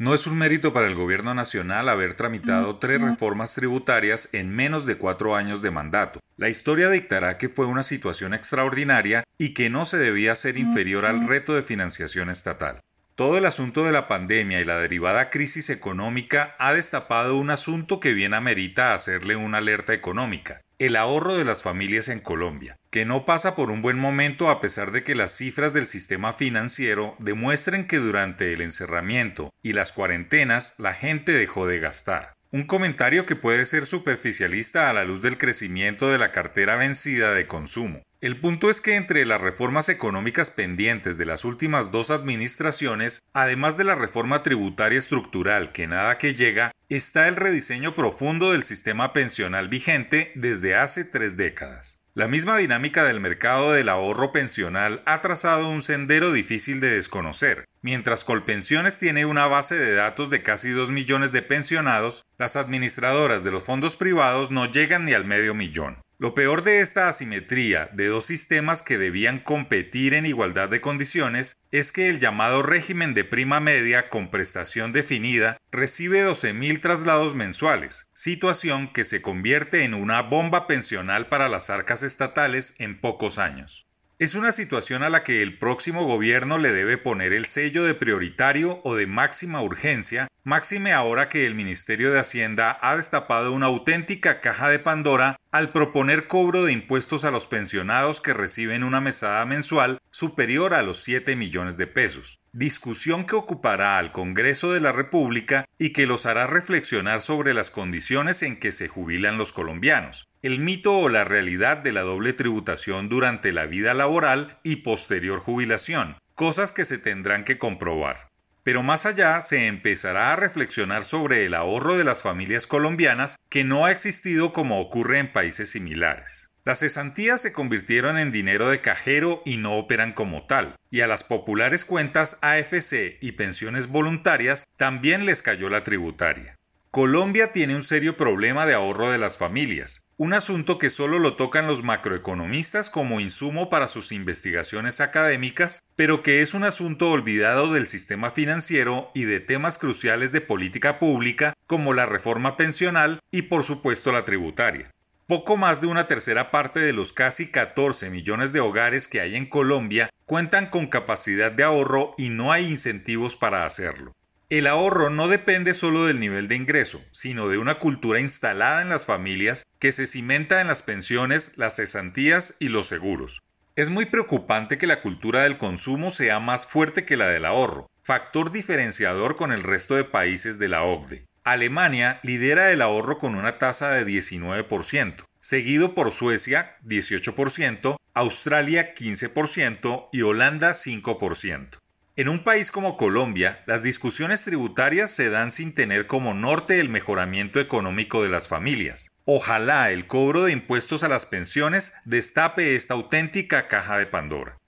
No es un mérito para el gobierno nacional haber tramitado tres reformas tributarias en menos de cuatro años de mandato. La historia dictará que fue una situación extraordinaria y que no se debía ser inferior al reto de financiación estatal. Todo el asunto de la pandemia y la derivada crisis económica ha destapado un asunto que bien amerita hacerle una alerta económica, el ahorro de las familias en Colombia, que no pasa por un buen momento a pesar de que las cifras del sistema financiero demuestren que durante el encerramiento y las cuarentenas la gente dejó de gastar. Un comentario que puede ser superficialista a la luz del crecimiento de la cartera vencida de consumo. El punto es que entre las reformas económicas pendientes de las últimas dos administraciones, además de la reforma tributaria estructural que nada que llega, está el rediseño profundo del sistema pensional vigente desde hace tres décadas. La misma dinámica del mercado del ahorro pensional ha trazado un sendero difícil de desconocer. Mientras Colpensiones tiene una base de datos de casi 2 millones de pensionados, las administradoras de los fondos privados no llegan ni al medio millón. Lo peor de esta asimetría de dos sistemas que debían competir en igualdad de condiciones es que el llamado régimen de prima media con prestación definida recibe 12.000 traslados mensuales, situación que se convierte en una bomba pensional para las arcas estatales en pocos años. Es una situación a la que el próximo gobierno le debe poner el sello de prioritario o de máxima urgencia, máxime ahora que el Ministerio de Hacienda ha destapado una auténtica caja de Pandora al proponer cobro de impuestos a los pensionados que reciben una mesada mensual superior a los 7 millones de pesos discusión que ocupará al Congreso de la República y que los hará reflexionar sobre las condiciones en que se jubilan los colombianos, el mito o la realidad de la doble tributación durante la vida laboral y posterior jubilación, cosas que se tendrán que comprobar. Pero más allá se empezará a reflexionar sobre el ahorro de las familias colombianas que no ha existido como ocurre en países similares. Las cesantías se convirtieron en dinero de cajero y no operan como tal, y a las populares cuentas AFC y pensiones voluntarias también les cayó la tributaria. Colombia tiene un serio problema de ahorro de las familias, un asunto que solo lo tocan los macroeconomistas como insumo para sus investigaciones académicas, pero que es un asunto olvidado del sistema financiero y de temas cruciales de política pública como la reforma pensional y por supuesto la tributaria. Poco más de una tercera parte de los casi 14 millones de hogares que hay en Colombia cuentan con capacidad de ahorro y no hay incentivos para hacerlo. El ahorro no depende solo del nivel de ingreso, sino de una cultura instalada en las familias que se cimenta en las pensiones, las cesantías y los seguros. Es muy preocupante que la cultura del consumo sea más fuerte que la del ahorro, factor diferenciador con el resto de países de la OCDE. Alemania lidera el ahorro con una tasa de 19%, seguido por Suecia 18%, Australia 15% y Holanda 5%. En un país como Colombia, las discusiones tributarias se dan sin tener como norte el mejoramiento económico de las familias. Ojalá el cobro de impuestos a las pensiones destape esta auténtica caja de Pandora.